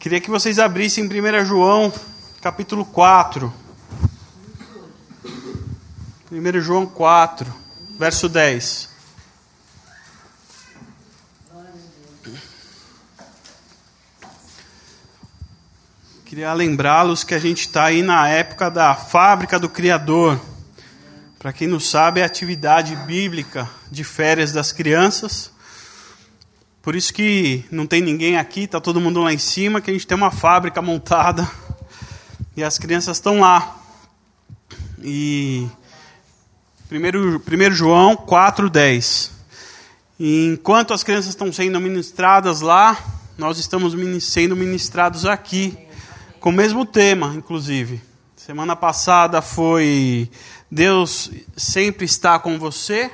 Queria que vocês abrissem 1 João, capítulo 4. 1 João 4, verso 10. Queria lembrá-los que a gente está aí na época da fábrica do Criador. Para quem não sabe, é a atividade bíblica de férias das crianças. Por isso que não tem ninguém aqui, está todo mundo lá em cima, que a gente tem uma fábrica montada e as crianças estão lá. E 1 João 4,10. Enquanto as crianças estão sendo ministradas lá, nós estamos sendo ministrados aqui, com o mesmo tema, inclusive. Semana passada foi Deus sempre está com você,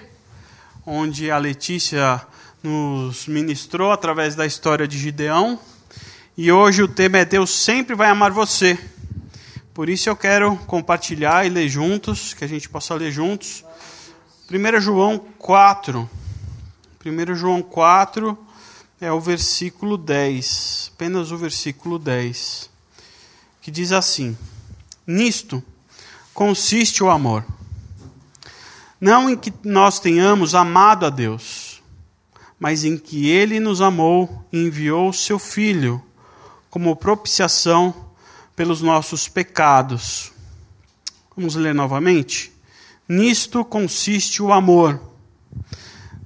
onde a Letícia nos ministrou através da história de Gideão. E hoje o tema é Deus sempre vai amar você. Por isso eu quero compartilhar e ler juntos, que a gente possa ler juntos. 1 João 4. 1 João 4 é o versículo 10. Apenas o versículo 10. Que diz assim: Nisto consiste o amor. Não em que nós tenhamos amado a Deus mas em que ele nos amou e enviou o seu Filho como propiciação pelos nossos pecados. Vamos ler novamente? Nisto consiste o amor.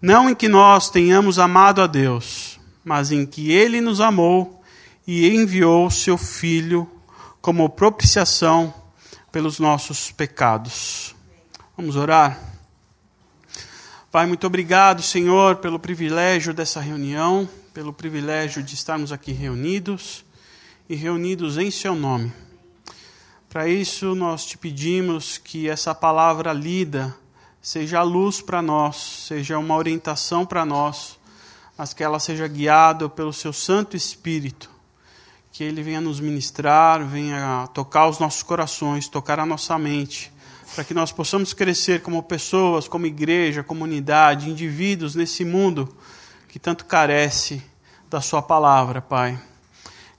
Não em que nós tenhamos amado a Deus, mas em que ele nos amou e enviou seu Filho como propiciação pelos nossos pecados. Vamos orar? Pai, muito obrigado, Senhor, pelo privilégio dessa reunião, pelo privilégio de estarmos aqui reunidos e reunidos em Seu nome. Para isso, nós te pedimos que essa palavra lida seja a luz para nós, seja uma orientação para nós, mas que ela seja guiada pelo Seu Santo Espírito, que Ele venha nos ministrar, venha tocar os nossos corações, tocar a nossa mente para que nós possamos crescer como pessoas, como igreja, comunidade, indivíduos nesse mundo que tanto carece da Sua palavra, Pai.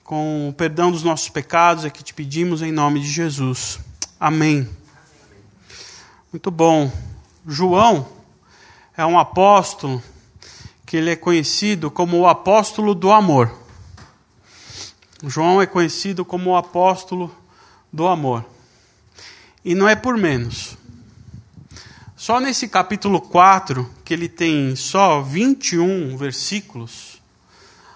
Com o perdão dos nossos pecados é que te pedimos em nome de Jesus. Amém. Muito bom. João é um apóstolo que ele é conhecido como o apóstolo do amor. João é conhecido como o apóstolo do amor. E não é por menos. Só nesse capítulo 4, que ele tem só 21 versículos,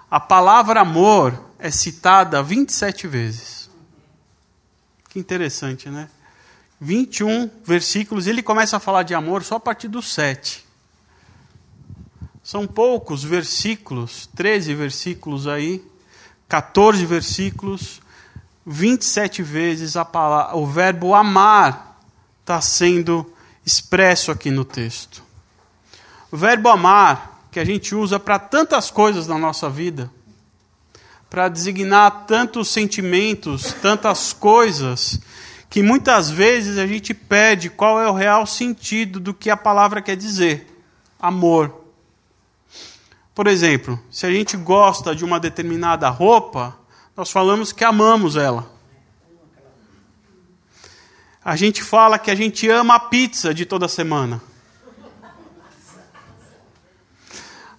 a palavra amor é citada 27 vezes. Que interessante, né? 21 versículos, e ele começa a falar de amor só a partir do 7. São poucos versículos, 13 versículos aí, 14 versículos, 27 vezes a palavra, o verbo amar está sendo expresso aqui no texto. O verbo amar, que a gente usa para tantas coisas na nossa vida, para designar tantos sentimentos, tantas coisas, que muitas vezes a gente pede qual é o real sentido do que a palavra quer dizer. Amor. Por exemplo, se a gente gosta de uma determinada roupa, nós falamos que amamos ela. A gente fala que a gente ama a pizza de toda semana.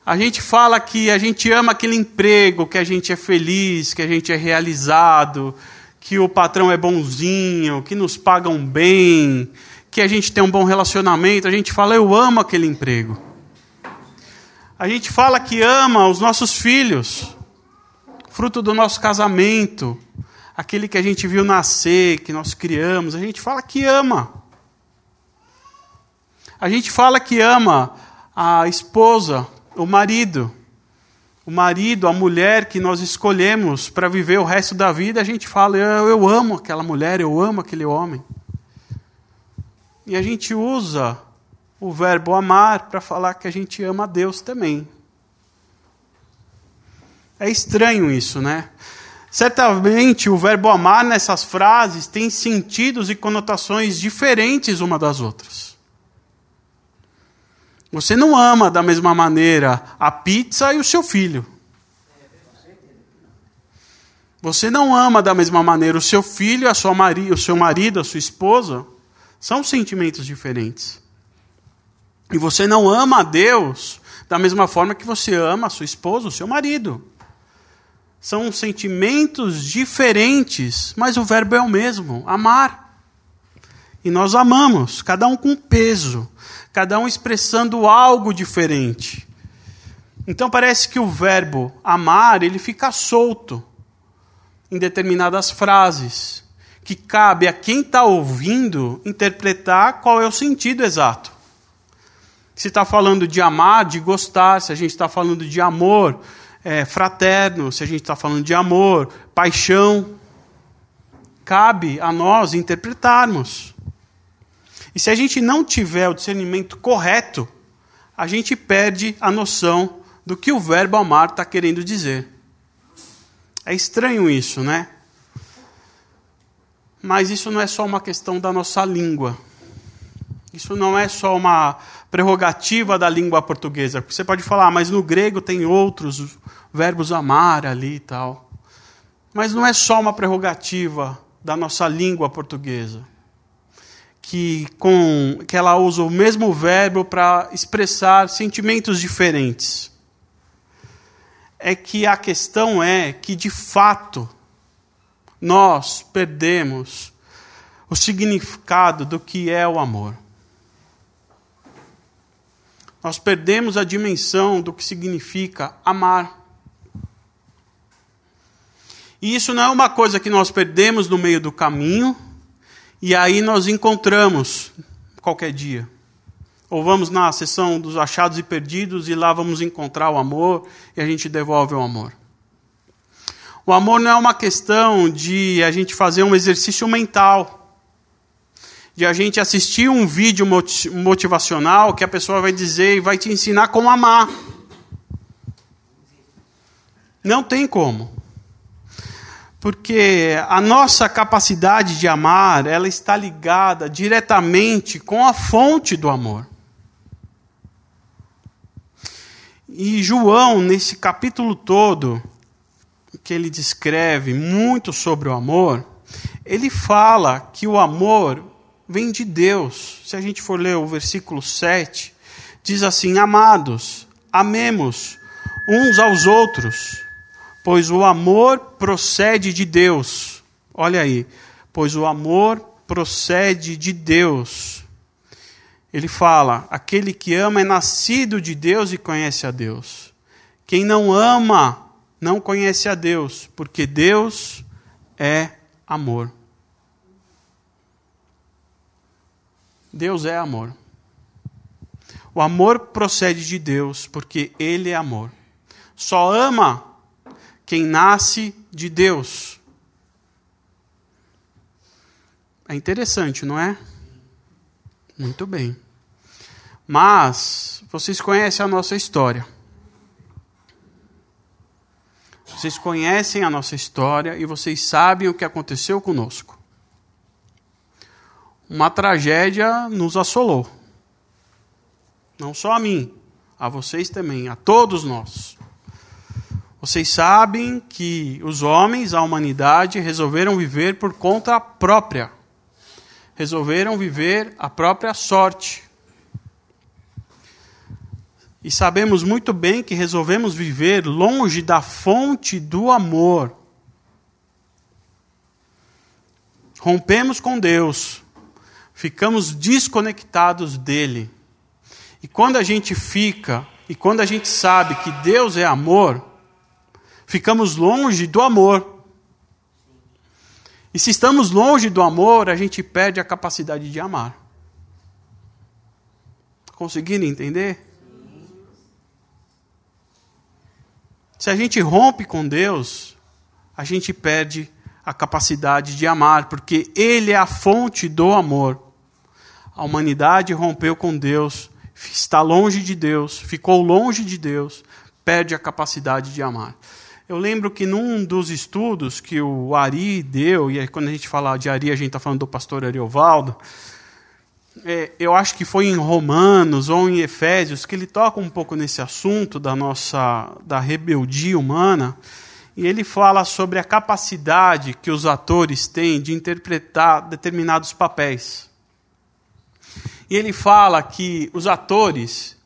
A gente fala que a gente ama aquele emprego, que a gente é feliz, que a gente é realizado, que o patrão é bonzinho, que nos pagam bem, que a gente tem um bom relacionamento. A gente fala, eu amo aquele emprego. A gente fala que ama os nossos filhos fruto do nosso casamento, aquele que a gente viu nascer, que nós criamos, a gente fala que ama. A gente fala que ama a esposa, o marido. O marido, a mulher que nós escolhemos para viver o resto da vida, a gente fala, eu, eu amo aquela mulher, eu amo aquele homem. E a gente usa o verbo amar para falar que a gente ama a Deus também. É estranho isso, né? Certamente o verbo amar nessas frases tem sentidos e conotações diferentes uma das outras. Você não ama da mesma maneira a pizza e o seu filho. você não ama da mesma maneira o seu filho, a sua mari o seu marido, a sua esposa, são sentimentos diferentes. E você não ama a Deus da mesma forma que você ama a sua esposa, o seu marido. São sentimentos diferentes, mas o verbo é o mesmo: amar. E nós amamos, cada um com peso, cada um expressando algo diferente. Então parece que o verbo amar, ele fica solto em determinadas frases, que cabe a quem está ouvindo interpretar qual é o sentido exato. Se está falando de amar, de gostar, se a gente está falando de amor é, fraterno, se a gente está falando de amor, paixão, cabe a nós interpretarmos. E se a gente não tiver o discernimento correto, a gente perde a noção do que o verbo amar está querendo dizer. É estranho isso, né? Mas isso não é só uma questão da nossa língua. Isso não é só uma prerrogativa da língua portuguesa. Você pode falar, ah, mas no grego tem outros verbos amar ali e tal. Mas não é só uma prerrogativa da nossa língua portuguesa. Que, com, que ela usa o mesmo verbo para expressar sentimentos diferentes. É que a questão é que, de fato, nós perdemos o significado do que é o amor nós perdemos a dimensão do que significa amar. E isso não é uma coisa que nós perdemos no meio do caminho e aí nós encontramos qualquer dia. Ou vamos na sessão dos achados e perdidos e lá vamos encontrar o amor e a gente devolve o amor. O amor não é uma questão de a gente fazer um exercício mental de a gente assistir um vídeo motivacional que a pessoa vai dizer e vai te ensinar como amar. Não tem como. Porque a nossa capacidade de amar, ela está ligada diretamente com a fonte do amor. E João, nesse capítulo todo, que ele descreve muito sobre o amor, ele fala que o amor vem de Deus. Se a gente for ler o versículo 7, diz assim: Amados, amemos uns aos outros, pois o amor procede de Deus. Olha aí, pois o amor procede de Deus. Ele fala: aquele que ama é nascido de Deus e conhece a Deus. Quem não ama não conhece a Deus, porque Deus é amor. Deus é amor. O amor procede de Deus, porque Ele é amor. Só ama quem nasce de Deus. É interessante, não é? Muito bem. Mas vocês conhecem a nossa história. Vocês conhecem a nossa história e vocês sabem o que aconteceu conosco uma tragédia nos assolou. Não só a mim, a vocês também, a todos nós. Vocês sabem que os homens, a humanidade, resolveram viver por conta própria. Resolveram viver a própria sorte. E sabemos muito bem que resolvemos viver longe da fonte do amor. Rompemos com Deus, ficamos desconectados dele. E quando a gente fica, e quando a gente sabe que Deus é amor, ficamos longe do amor. E se estamos longe do amor, a gente perde a capacidade de amar. Conseguiram entender? Se a gente rompe com Deus, a gente perde a capacidade de amar, porque Ele é a fonte do amor. A humanidade rompeu com Deus, está longe de Deus, ficou longe de Deus, perde a capacidade de amar. Eu lembro que num dos estudos que o Ari deu, e aí quando a gente fala de Ari, a gente está falando do pastor Ariovaldo, é, eu acho que foi em Romanos ou em Efésios que ele toca um pouco nesse assunto da nossa da rebeldia humana, E ele fala sobre a capacidade que os atores têm de interpretar determinados papéis. E ele fala que os atores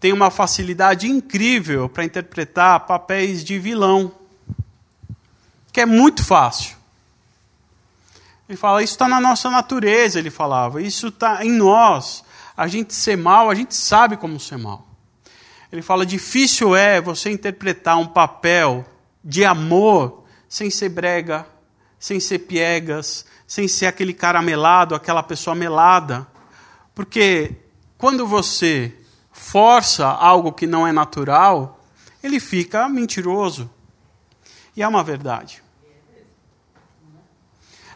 têm uma facilidade incrível para interpretar papéis de vilão, que é muito fácil. Ele fala, isso está na nossa natureza, ele falava, isso está em nós. A gente ser mal, a gente sabe como ser mal. Ele fala, difícil é você interpretar um papel de amor sem ser brega, sem ser piegas, sem ser aquele cara melado, aquela pessoa melada. Porque quando você força algo que não é natural, ele fica mentiroso. E é uma verdade.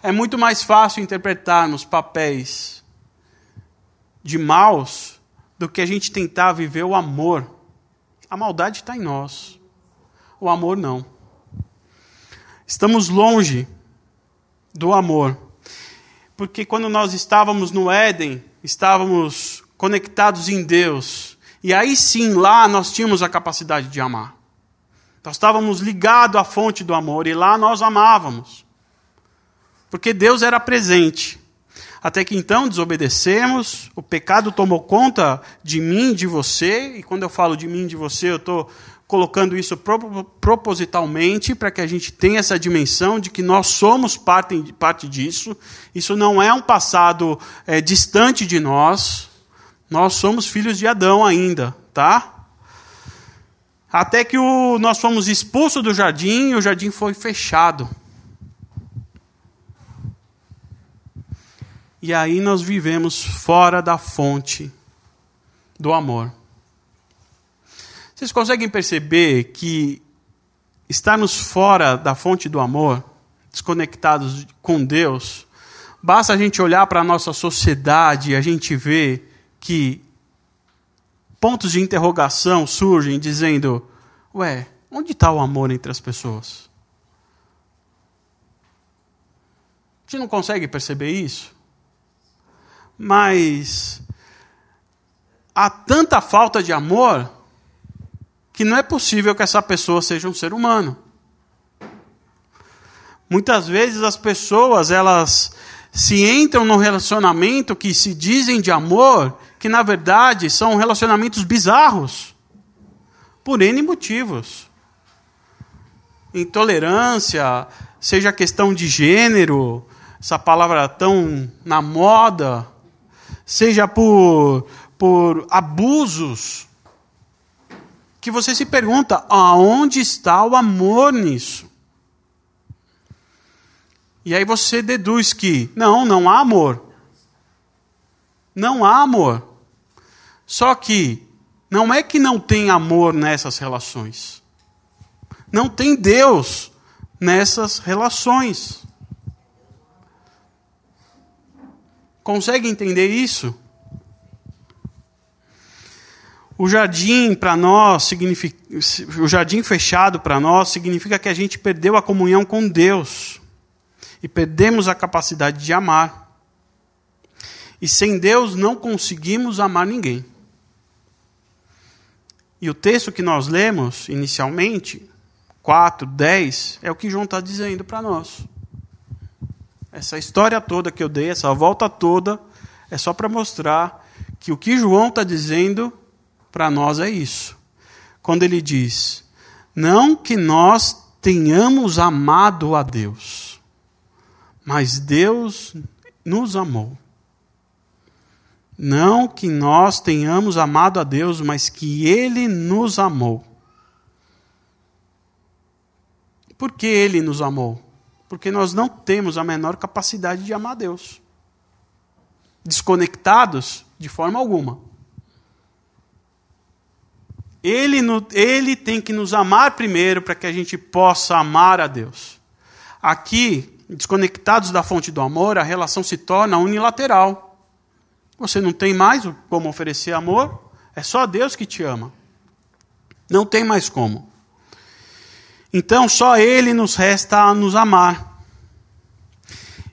É muito mais fácil interpretarmos papéis de maus do que a gente tentar viver o amor. A maldade está em nós, o amor não. Estamos longe do amor. Porque quando nós estávamos no Éden, estávamos conectados em Deus. E aí sim, lá nós tínhamos a capacidade de amar. Nós estávamos ligados à fonte do amor e lá nós amávamos porque Deus era presente. Até que então desobedecemos, o pecado tomou conta de mim, de você, e quando eu falo de mim, de você, eu estou colocando isso propositalmente para que a gente tenha essa dimensão de que nós somos parte, parte disso. Isso não é um passado é, distante de nós. Nós somos filhos de Adão ainda, tá? Até que o, nós fomos expulsos do jardim e o jardim foi fechado. E aí nós vivemos fora da fonte do amor. Vocês conseguem perceber que estarmos fora da fonte do amor, desconectados com Deus, basta a gente olhar para a nossa sociedade e a gente vê que pontos de interrogação surgem dizendo: Ué, onde está o amor entre as pessoas? A gente não consegue perceber isso? mas há tanta falta de amor que não é possível que essa pessoa seja um ser humano. Muitas vezes as pessoas, elas se entram num relacionamento que se dizem de amor, que na verdade são relacionamentos bizarros, por N motivos. Intolerância, seja questão de gênero, essa palavra tão na moda, seja por, por abusos, que você se pergunta: aonde está o amor nisso? E aí você deduz que não, não há amor. Não há amor. Só que não é que não tem amor nessas relações. Não tem Deus nessas relações. Consegue entender isso? O jardim para nós significa, o jardim fechado para nós significa que a gente perdeu a comunhão com Deus e perdemos a capacidade de amar. E sem Deus não conseguimos amar ninguém. E o texto que nós lemos inicialmente, 4, 10, é o que João está dizendo para nós. Essa história toda que eu dei, essa volta toda, é só para mostrar que o que João está dizendo para nós é isso. Quando ele diz: Não que nós tenhamos amado a Deus, mas Deus nos amou. Não que nós tenhamos amado a Deus, mas que Ele nos amou. Por que Ele nos amou? Porque nós não temos a menor capacidade de amar Deus. Desconectados de forma alguma. Ele, ele tem que nos amar primeiro para que a gente possa amar a Deus. Aqui, desconectados da fonte do amor, a relação se torna unilateral. Você não tem mais como oferecer amor, é só Deus que te ama. Não tem mais como. Então só Ele nos resta a nos amar.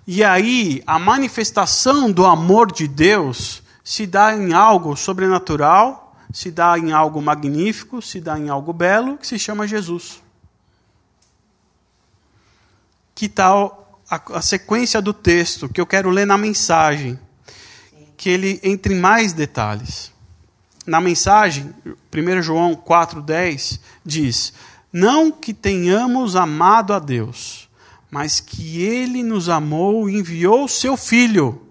E aí a manifestação do amor de Deus se dá em algo sobrenatural, se dá em algo magnífico, se dá em algo belo, que se chama Jesus. que está a, a sequência do texto que eu quero ler na mensagem, que ele entre em mais detalhes. Na mensagem, 1 João 4,10 diz: Não que tenhamos amado a Deus, mas que Ele nos amou e enviou seu Filho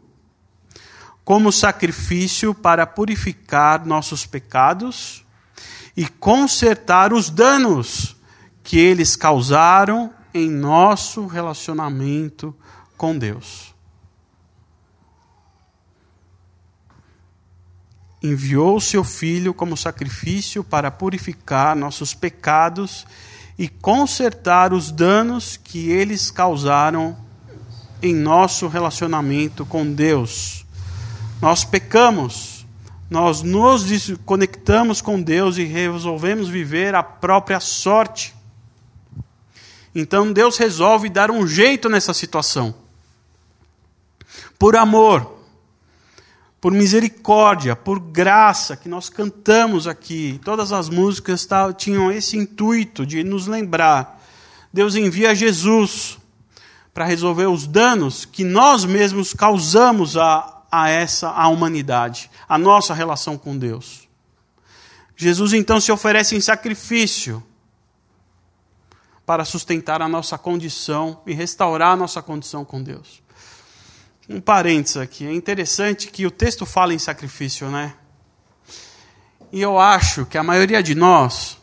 como sacrifício para purificar nossos pecados e consertar os danos que eles causaram em nosso relacionamento com Deus. Enviou seu Filho como sacrifício para purificar nossos pecados e consertar os danos que eles causaram em nosso relacionamento com Deus. Nós pecamos, nós nos desconectamos com Deus e resolvemos viver a própria sorte. Então Deus resolve dar um jeito nessa situação. Por amor, por misericórdia, por graça, que nós cantamos aqui. Todas as músicas tinham esse intuito de nos lembrar. Deus envia Jesus para resolver os danos que nós mesmos causamos a, a essa a humanidade, a nossa relação com Deus. Jesus então se oferece em sacrifício para sustentar a nossa condição e restaurar a nossa condição com Deus. Um parênteses aqui, é interessante que o texto fala em sacrifício, né? E eu acho que a maioria de nós,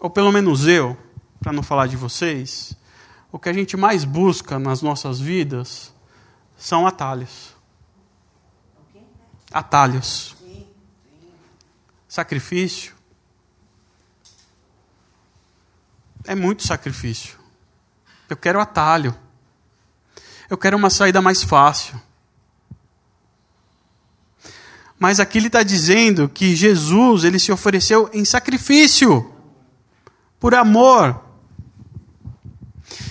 ou pelo menos eu, para não falar de vocês, o que a gente mais busca nas nossas vidas são atalhos atalhos. Sacrifício. É muito sacrifício. Eu quero atalho. Eu quero uma saída mais fácil. Mas aqui ele está dizendo que Jesus ele se ofereceu em sacrifício, por amor.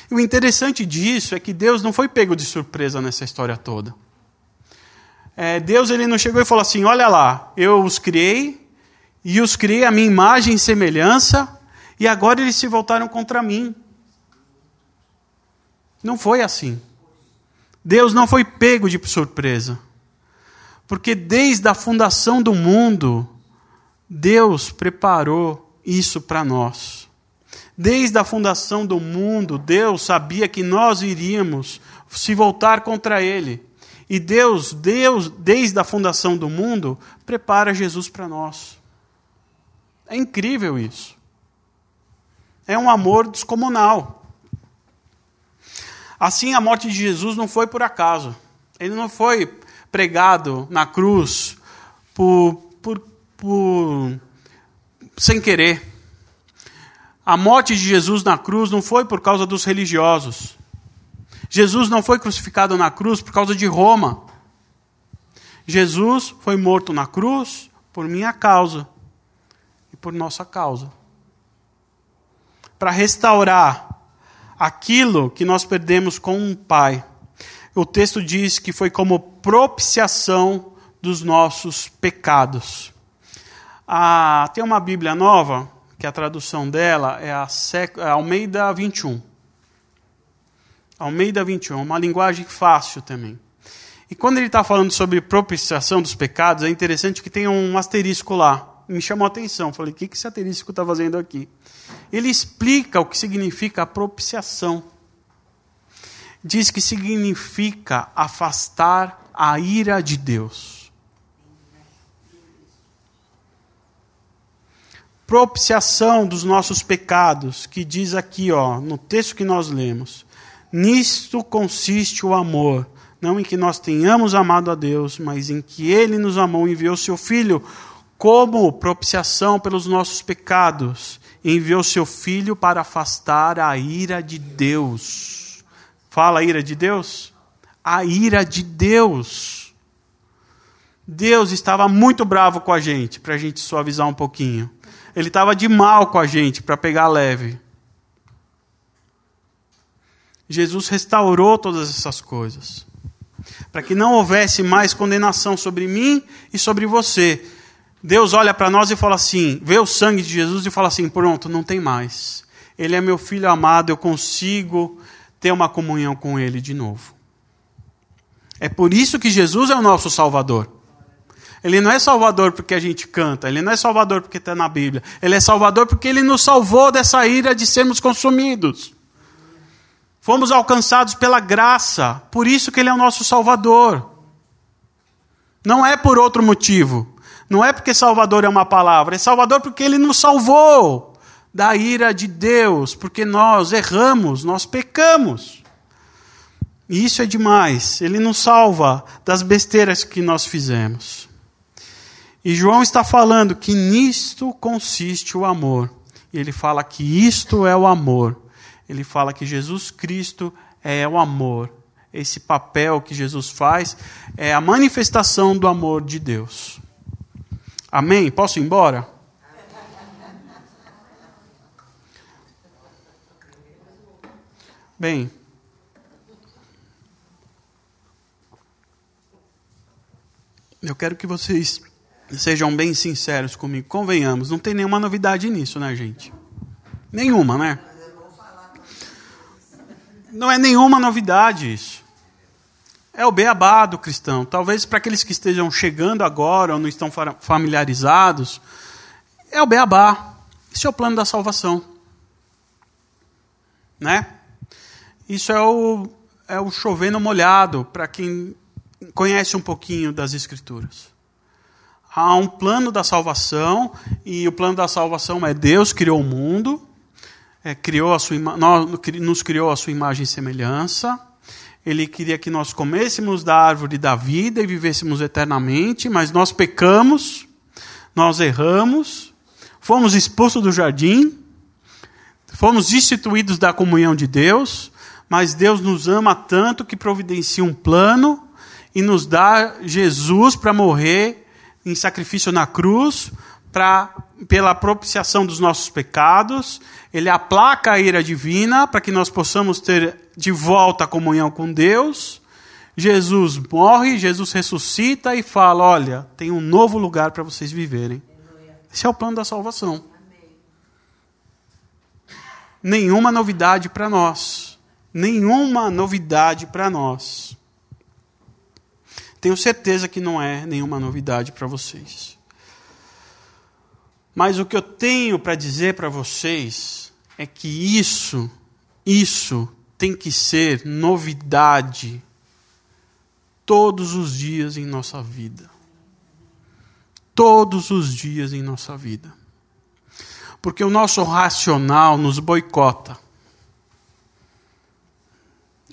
E o interessante disso é que Deus não foi pego de surpresa nessa história toda é, Deus ele não chegou e falou assim: olha lá, eu os criei, e os criei a minha imagem e semelhança, e agora eles se voltaram contra mim. Não foi assim. Deus não foi pego de surpresa. Porque desde a fundação do mundo, Deus preparou isso para nós. Desde a fundação do mundo, Deus sabia que nós iríamos se voltar contra Ele. E Deus, Deus, desde a fundação do mundo, prepara Jesus para nós. É incrível isso. É um amor descomunal. Assim, a morte de Jesus não foi por acaso. Ele não foi pregado na cruz por, por, por sem querer. A morte de Jesus na cruz não foi por causa dos religiosos. Jesus não foi crucificado na cruz por causa de Roma. Jesus foi morto na cruz por minha causa e por nossa causa. Para restaurar aquilo que nós perdemos com um pai. O texto diz que foi como propiciação dos nossos pecados. Ah, tem uma Bíblia nova, que a tradução dela é a é Almeida 21. Almeida 21, uma linguagem fácil também. E quando ele está falando sobre propiciação dos pecados, é interessante que tem um asterisco lá. Me chamou a atenção. Falei, o que esse asterisco está fazendo aqui? Ele explica o que significa a propiciação. Diz que significa afastar a ira de Deus. Propiciação dos nossos pecados, que diz aqui, ó, no texto que nós lemos Nisto consiste o amor, não em que nós tenhamos amado a Deus, mas em que Ele nos amou e enviou seu Filho como propiciação pelos nossos pecados. Enviou seu Filho para afastar a ira de Deus. Fala a ira de Deus? A ira de Deus. Deus estava muito bravo com a gente, para a gente suavizar um pouquinho. Ele estava de mal com a gente, para pegar leve. Jesus restaurou todas essas coisas. Para que não houvesse mais condenação sobre mim e sobre você. Deus olha para nós e fala assim: vê o sangue de Jesus e fala assim: pronto, não tem mais. Ele é meu filho amado, eu consigo ter uma comunhão com Ele de novo. É por isso que Jesus é o nosso Salvador. Ele não é Salvador porque a gente canta, ele não é Salvador porque está na Bíblia. Ele é Salvador porque ele nos salvou dessa ira de sermos consumidos. Fomos alcançados pela graça, por isso que ele é o nosso Salvador. Não é por outro motivo. Não é porque Salvador é uma palavra, é Salvador porque ele nos salvou da ira de Deus, porque nós erramos, nós pecamos. E isso é demais. Ele nos salva das besteiras que nós fizemos. E João está falando que nisto consiste o amor. E ele fala que isto é o amor. Ele fala que Jesus Cristo é o amor. Esse papel que Jesus faz é a manifestação do amor de Deus. Amém? Posso ir embora? Bem, Eu quero que vocês sejam bem sinceros comigo. Convenhamos, não tem nenhuma novidade nisso, né, gente? Nenhuma, né? Não é nenhuma novidade isso. É o beabá do cristão. Talvez para aqueles que estejam chegando agora ou não estão familiarizados, é o beabá. Isso é o plano da salvação. Né? Isso é o, é o chovendo molhado para quem conhece um pouquinho das Escrituras. Há um plano da salvação, e o plano da salvação é Deus criou o mundo, é, criou a sua, nos criou a sua imagem e semelhança. Ele queria que nós comêssemos da árvore da vida e vivêssemos eternamente, mas nós pecamos, nós erramos, fomos expulsos do jardim, fomos destituídos da comunhão de Deus, mas Deus nos ama tanto que providencia um plano e nos dá Jesus para morrer em sacrifício na cruz, pra, pela propiciação dos nossos pecados. Ele aplaca a ira divina para que nós possamos ter de volta a comunhão com Deus. Jesus morre, Jesus ressuscita e fala: Olha, tem um novo lugar para vocês viverem. Esse é o plano da salvação. Nenhuma novidade para nós. Nenhuma novidade para nós. Tenho certeza que não é nenhuma novidade para vocês. Mas o que eu tenho para dizer para vocês é que isso, isso tem que ser novidade todos os dias em nossa vida. Todos os dias em nossa vida. Porque o nosso racional nos boicota.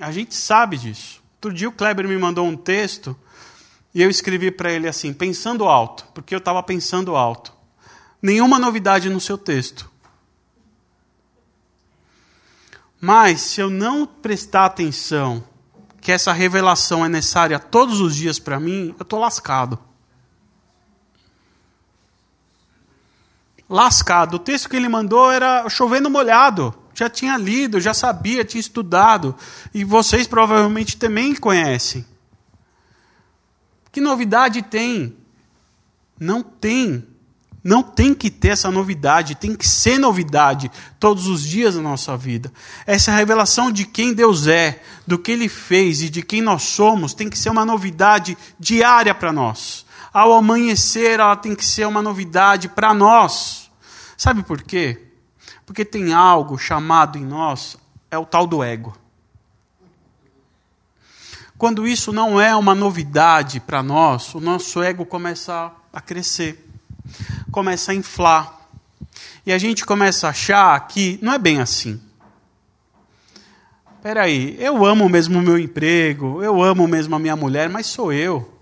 A gente sabe disso. Outro dia o Kleber me mandou um texto e eu escrevi para ele assim, pensando alto, porque eu estava pensando alto. Nenhuma novidade no seu texto. Mas, se eu não prestar atenção que essa revelação é necessária todos os dias para mim, eu estou lascado. Lascado. O texto que ele mandou era chovendo molhado. Já tinha lido, já sabia, tinha estudado. E vocês provavelmente também conhecem. Que novidade tem? Não tem. Não tem que ter essa novidade, tem que ser novidade todos os dias da nossa vida. Essa revelação de quem Deus é, do que Ele fez e de quem nós somos tem que ser uma novidade diária para nós. Ao amanhecer, ela tem que ser uma novidade para nós. Sabe por quê? Porque tem algo chamado em nós, é o tal do ego. Quando isso não é uma novidade para nós, o nosso ego começa a crescer, começa a inflar. E a gente começa a achar que não é bem assim. Espera aí, eu amo mesmo o meu emprego, eu amo mesmo a minha mulher, mas sou eu.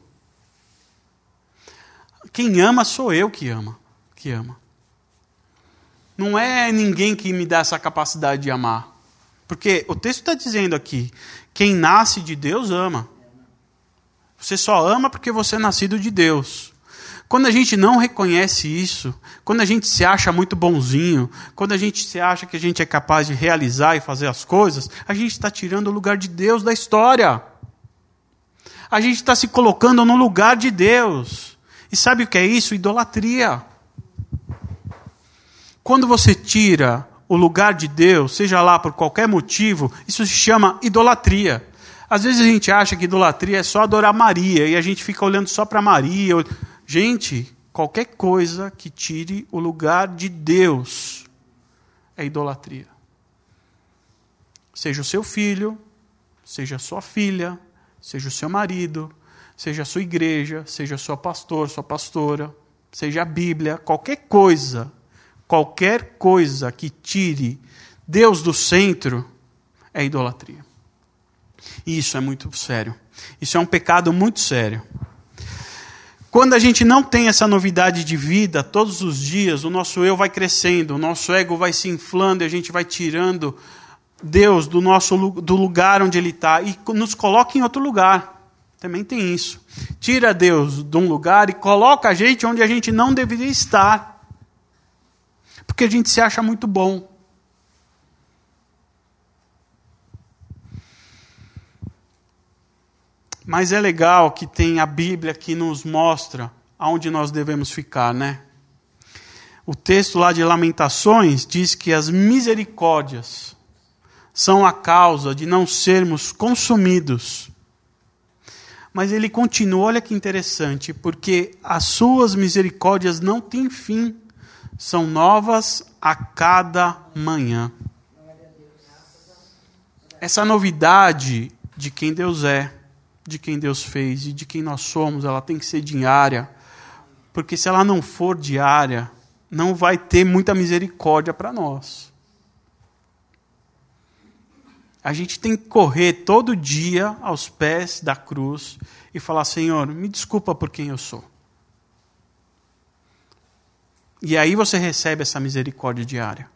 Quem ama sou eu que ama, que ama. Não é ninguém que me dá essa capacidade de amar. Porque o texto está dizendo aqui quem nasce de Deus ama. Você só ama porque você é nascido de Deus. Quando a gente não reconhece isso, quando a gente se acha muito bonzinho, quando a gente se acha que a gente é capaz de realizar e fazer as coisas, a gente está tirando o lugar de Deus da história. A gente está se colocando no lugar de Deus. E sabe o que é isso? Idolatria. Quando você tira o lugar de Deus, seja lá por qualquer motivo, isso se chama idolatria. Às vezes a gente acha que idolatria é só adorar Maria e a gente fica olhando só para Maria. Gente, qualquer coisa que tire o lugar de Deus é idolatria. Seja o seu filho, seja a sua filha, seja o seu marido, seja a sua igreja, seja seu pastor, sua pastora, seja a Bíblia, qualquer coisa, qualquer coisa que tire Deus do centro é idolatria. E isso é muito sério. Isso é um pecado muito sério. Quando a gente não tem essa novidade de vida todos os dias, o nosso eu vai crescendo, o nosso ego vai se inflando e a gente vai tirando Deus do nosso do lugar onde Ele está e nos coloca em outro lugar. Também tem isso. Tira Deus de um lugar e coloca a gente onde a gente não deveria estar. Porque a gente se acha muito bom. Mas é legal que tem a Bíblia que nos mostra aonde nós devemos ficar, né? O texto lá de Lamentações diz que as misericórdias são a causa de não sermos consumidos. Mas ele continua, olha que interessante, porque as suas misericórdias não têm fim, são novas a cada manhã. Essa novidade de quem Deus é de quem Deus fez e de quem nós somos, ela tem que ser diária. Porque se ela não for diária, não vai ter muita misericórdia para nós. A gente tem que correr todo dia aos pés da cruz e falar: Senhor, me desculpa por quem eu sou. E aí você recebe essa misericórdia diária.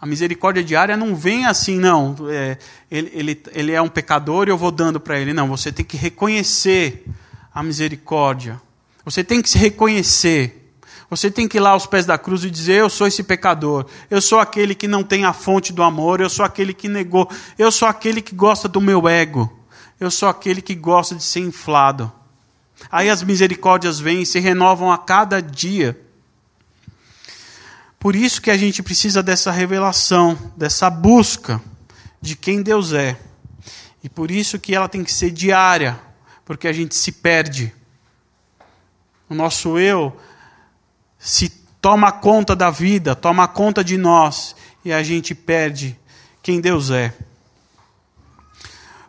A misericórdia diária não vem assim, não. É, ele, ele, ele é um pecador e eu vou dando para ele. Não, você tem que reconhecer a misericórdia. Você tem que se reconhecer. Você tem que ir lá aos pés da cruz e dizer: Eu sou esse pecador. Eu sou aquele que não tem a fonte do amor. Eu sou aquele que negou. Eu sou aquele que gosta do meu ego. Eu sou aquele que gosta de ser inflado. Aí as misericórdias vêm e se renovam a cada dia. Por isso que a gente precisa dessa revelação, dessa busca de quem Deus é. E por isso que ela tem que ser diária, porque a gente se perde. O nosso eu se toma conta da vida, toma conta de nós, e a gente perde quem Deus é.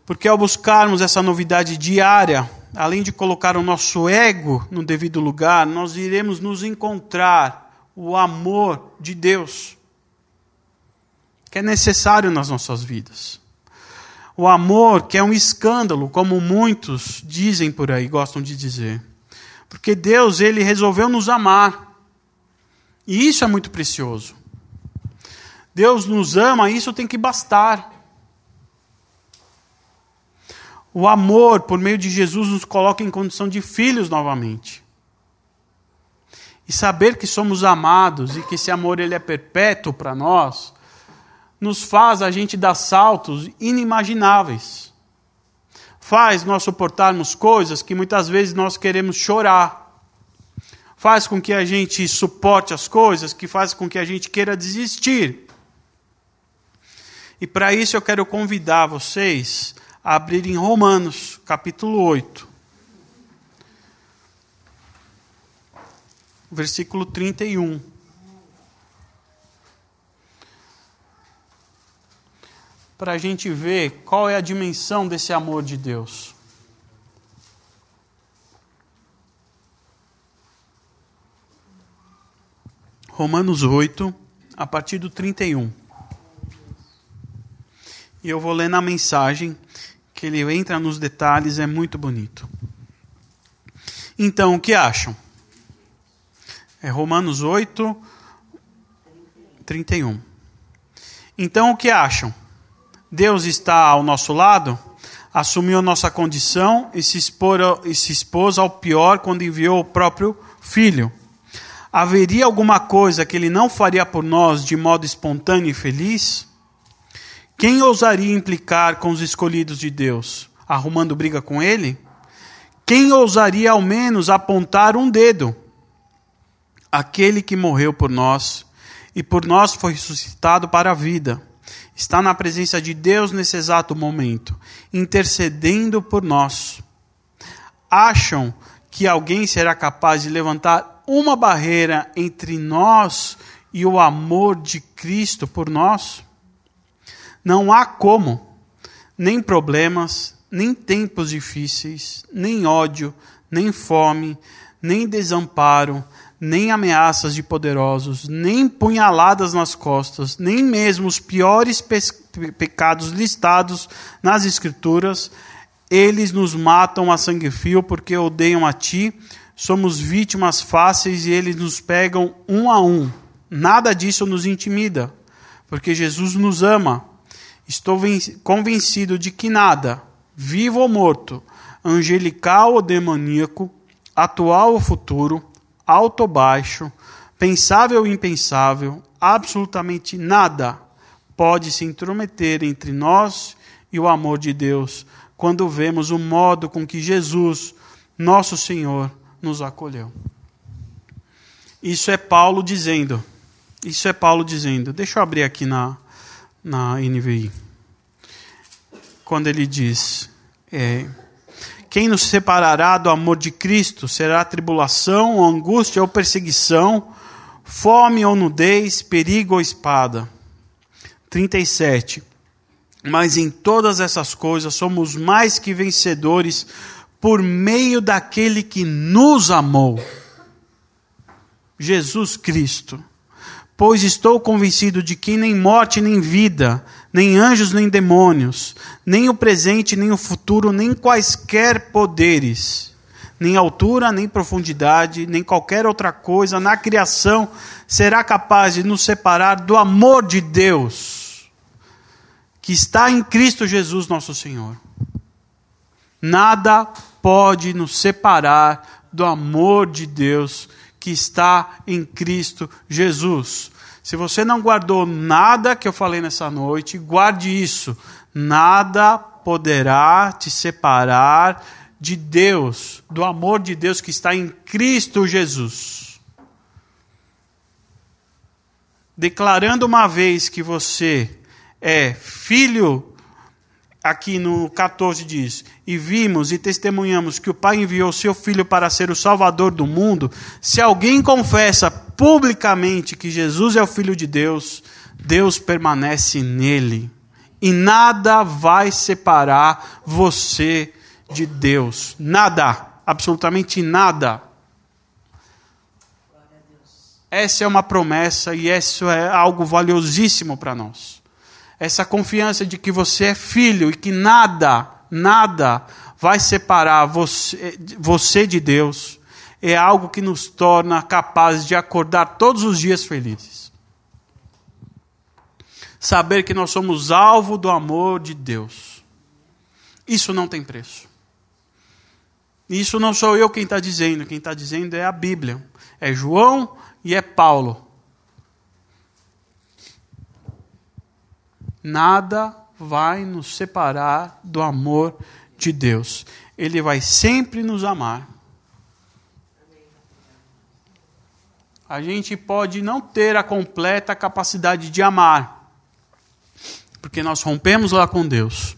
Porque ao buscarmos essa novidade diária, além de colocar o nosso ego no devido lugar, nós iremos nos encontrar o amor de Deus, que é necessário nas nossas vidas. O amor que é um escândalo, como muitos dizem por aí, gostam de dizer. Porque Deus, ele resolveu nos amar. E isso é muito precioso. Deus nos ama, isso tem que bastar. O amor, por meio de Jesus, nos coloca em condição de filhos novamente. E saber que somos amados e que esse amor ele é perpétuo para nós, nos faz a gente dar saltos inimagináveis. Faz nós suportarmos coisas que muitas vezes nós queremos chorar. Faz com que a gente suporte as coisas que faz com que a gente queira desistir. E para isso eu quero convidar vocês a abrirem Romanos, capítulo 8. Versículo 31. Para a gente ver qual é a dimensão desse amor de Deus. Romanos 8, a partir do 31. E eu vou ler na mensagem, que ele entra nos detalhes, é muito bonito. Então, o que acham? É Romanos 8, 31. Então o que acham? Deus está ao nosso lado? Assumiu nossa condição e se, expor, e se expôs ao pior quando enviou o próprio Filho. Haveria alguma coisa que ele não faria por nós de modo espontâneo e feliz? Quem ousaria implicar com os escolhidos de Deus, arrumando briga com ele? Quem ousaria ao menos apontar um dedo? Aquele que morreu por nós e por nós foi ressuscitado para a vida, está na presença de Deus nesse exato momento, intercedendo por nós. Acham que alguém será capaz de levantar uma barreira entre nós e o amor de Cristo por nós? Não há como, nem problemas, nem tempos difíceis, nem ódio, nem fome, nem desamparo, nem ameaças de poderosos, nem punhaladas nas costas, nem mesmo os piores pe pecados listados nas Escrituras, eles nos matam a sangue frio porque odeiam a ti, somos vítimas fáceis e eles nos pegam um a um. Nada disso nos intimida, porque Jesus nos ama. Estou convencido de que nada, vivo ou morto, angelical ou demoníaco, atual ou futuro, alto ou baixo, pensável ou impensável, absolutamente nada pode se intrometer entre nós e o amor de Deus quando vemos o modo com que Jesus, nosso Senhor, nos acolheu. Isso é Paulo dizendo. Isso é Paulo dizendo. Deixa eu abrir aqui na, na NVI. Quando ele diz: é, quem nos separará do amor de Cristo? Será tribulação, ou angústia ou perseguição, fome ou nudez, perigo ou espada? 37. Mas em todas essas coisas somos mais que vencedores por meio daquele que nos amou. Jesus Cristo. Pois estou convencido de que nem morte nem vida, nem anjos nem demônios, nem o presente nem o futuro, nem quaisquer poderes, nem altura, nem profundidade, nem qualquer outra coisa na criação será capaz de nos separar do amor de Deus, que está em Cristo Jesus nosso Senhor. Nada pode nos separar do amor de Deus que está em Cristo Jesus. Se você não guardou nada que eu falei nessa noite, guarde isso. Nada poderá te separar de Deus, do amor de Deus que está em Cristo Jesus. Declarando uma vez que você é filho aqui no 14 diz: E vimos e testemunhamos que o Pai enviou seu Filho para ser o Salvador do mundo. Se alguém confessa publicamente que Jesus é o Filho de Deus, Deus permanece nele. E nada vai separar você de Deus. Nada. Absolutamente nada. Essa é uma promessa e isso é algo valiosíssimo para nós essa confiança de que você é filho e que nada, nada vai separar você, você de Deus, é algo que nos torna capazes de acordar todos os dias felizes. Saber que nós somos alvo do amor de Deus. Isso não tem preço. Isso não sou eu quem está dizendo, quem está dizendo é a Bíblia. É João e é Paulo. Nada vai nos separar do amor de Deus. Ele vai sempre nos amar. A gente pode não ter a completa capacidade de amar, porque nós rompemos lá com Deus.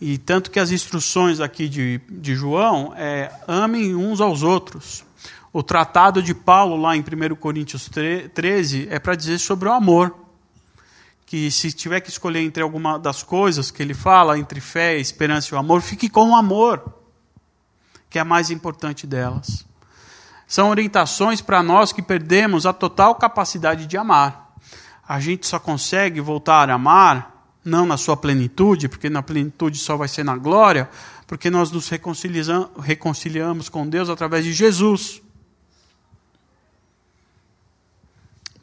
E tanto que as instruções aqui de, de João é amem uns aos outros. O tratado de Paulo, lá em 1 Coríntios 13, é para dizer sobre o amor que se tiver que escolher entre alguma das coisas que ele fala, entre fé, esperança e o amor, fique com o amor, que é a mais importante delas. São orientações para nós que perdemos a total capacidade de amar. A gente só consegue voltar a amar, não na sua plenitude, porque na plenitude só vai ser na glória, porque nós nos reconciliamos com Deus através de Jesus.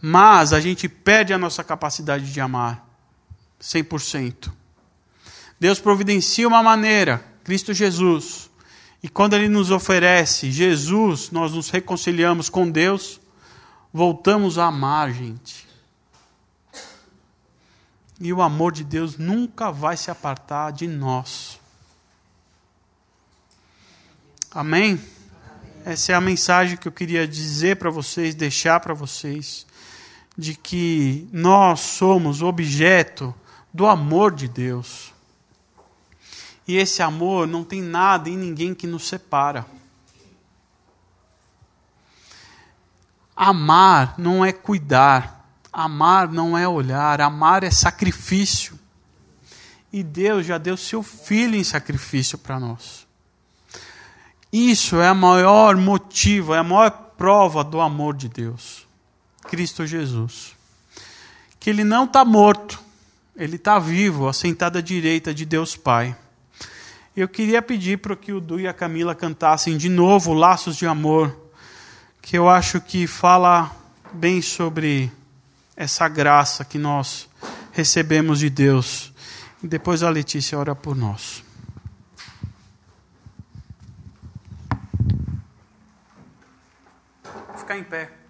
Mas a gente perde a nossa capacidade de amar 100%. Deus providencia uma maneira, Cristo Jesus. E quando Ele nos oferece Jesus, nós nos reconciliamos com Deus, voltamos a amar, gente. E o amor de Deus nunca vai se apartar de nós. Amém? essa é a mensagem que eu queria dizer para vocês, deixar para vocês, de que nós somos objeto do amor de Deus. E esse amor não tem nada e ninguém que nos separa. Amar não é cuidar, amar não é olhar, amar é sacrifício. E Deus já deu seu filho em sacrifício para nós. Isso é a maior motivo, é a maior prova do amor de Deus. Cristo Jesus. Que ele não está morto, ele está vivo, assentado à direita de Deus Pai. Eu queria pedir para que o Du e a Camila cantassem de novo Laços de Amor, que eu acho que fala bem sobre essa graça que nós recebemos de Deus. E depois a Letícia ora por nós. Vou ficar em pé.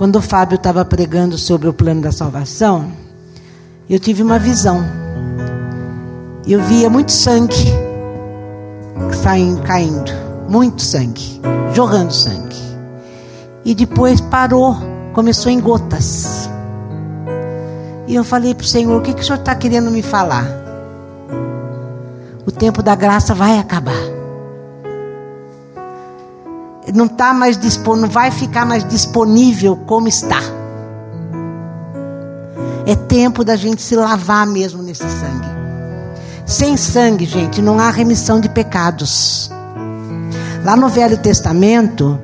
Quando o Fábio estava pregando sobre o plano da salvação, eu tive uma visão. Eu via muito sangue caindo, muito sangue, jorrando sangue. E depois parou, começou em gotas. E eu falei para o Senhor: o que, que o Senhor está querendo me falar? O tempo da graça vai acabar não tá mais não vai ficar mais disponível como está. É tempo da gente se lavar mesmo nesse sangue. Sem sangue, gente, não há remissão de pecados. Lá no Velho Testamento,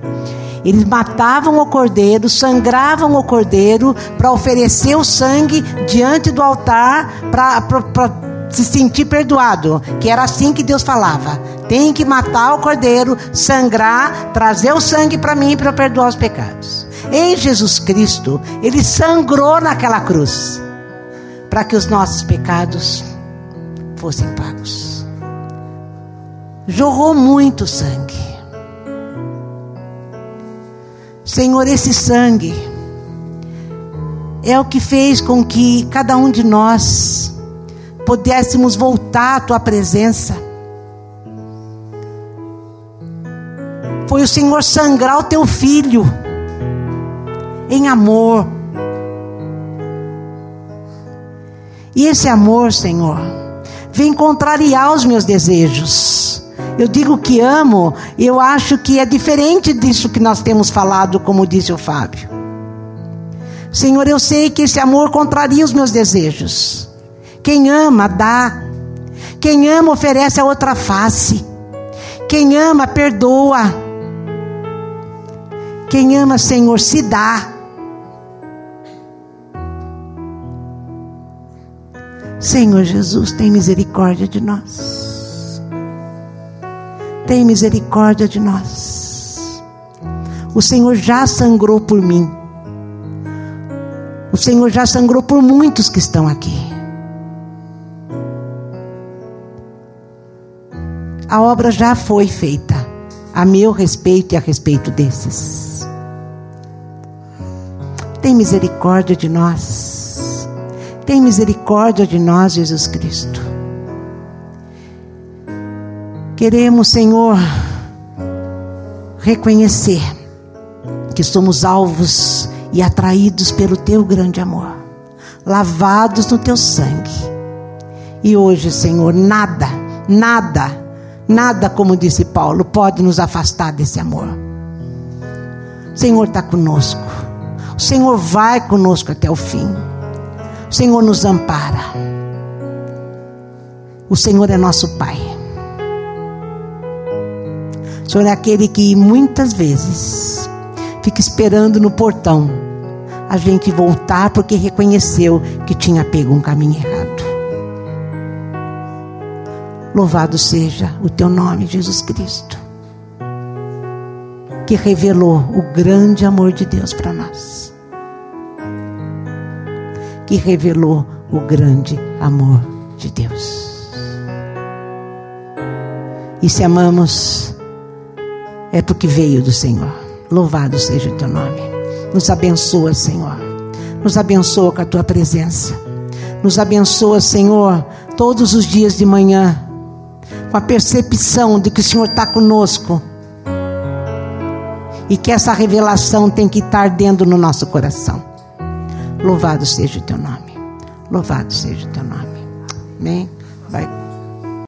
eles matavam o cordeiro, sangravam o cordeiro para oferecer o sangue diante do altar para se sentir perdoado, que era assim que Deus falava. Tem que matar o cordeiro, sangrar, trazer o sangue para mim para perdoar os pecados. Em Jesus Cristo, ele sangrou naquela cruz para que os nossos pecados fossem pagos. Jorrou muito sangue. Senhor, esse sangue é o que fez com que cada um de nós pudéssemos voltar à tua presença. Foi o Senhor sangrar o teu filho em amor. E esse amor, Senhor, vem contrariar os meus desejos. Eu digo que amo, eu acho que é diferente disso que nós temos falado, como disse o Fábio. Senhor, eu sei que esse amor contraria os meus desejos. Quem ama, dá. Quem ama, oferece a outra face. Quem ama, perdoa. Quem ama, Senhor, se dá. Senhor Jesus, tem misericórdia de nós. Tem misericórdia de nós. O Senhor já sangrou por mim. O Senhor já sangrou por muitos que estão aqui. A obra já foi feita, a meu respeito e a respeito desses. Tem misericórdia de nós. Tem misericórdia de nós, Jesus Cristo. Queremos, Senhor, reconhecer que somos alvos e atraídos pelo teu grande amor, lavados no teu sangue. E hoje, Senhor, nada, nada Nada, como disse Paulo, pode nos afastar desse amor. O Senhor está conosco. O Senhor vai conosco até o fim. O Senhor nos ampara. O Senhor é nosso Pai. O Senhor é aquele que muitas vezes fica esperando no portão a gente voltar porque reconheceu que tinha pego um caminho errado. Louvado seja o teu nome, Jesus Cristo, que revelou o grande amor de Deus para nós. Que revelou o grande amor de Deus. E se amamos, é porque veio do Senhor. Louvado seja o teu nome. Nos abençoa, Senhor. Nos abençoa com a tua presença. Nos abençoa, Senhor, todos os dias de manhã com a percepção de que o Senhor está conosco. E que essa revelação tem que estar dentro no nosso coração. Louvado seja o teu nome. Louvado seja o teu nome. Amém? Vai.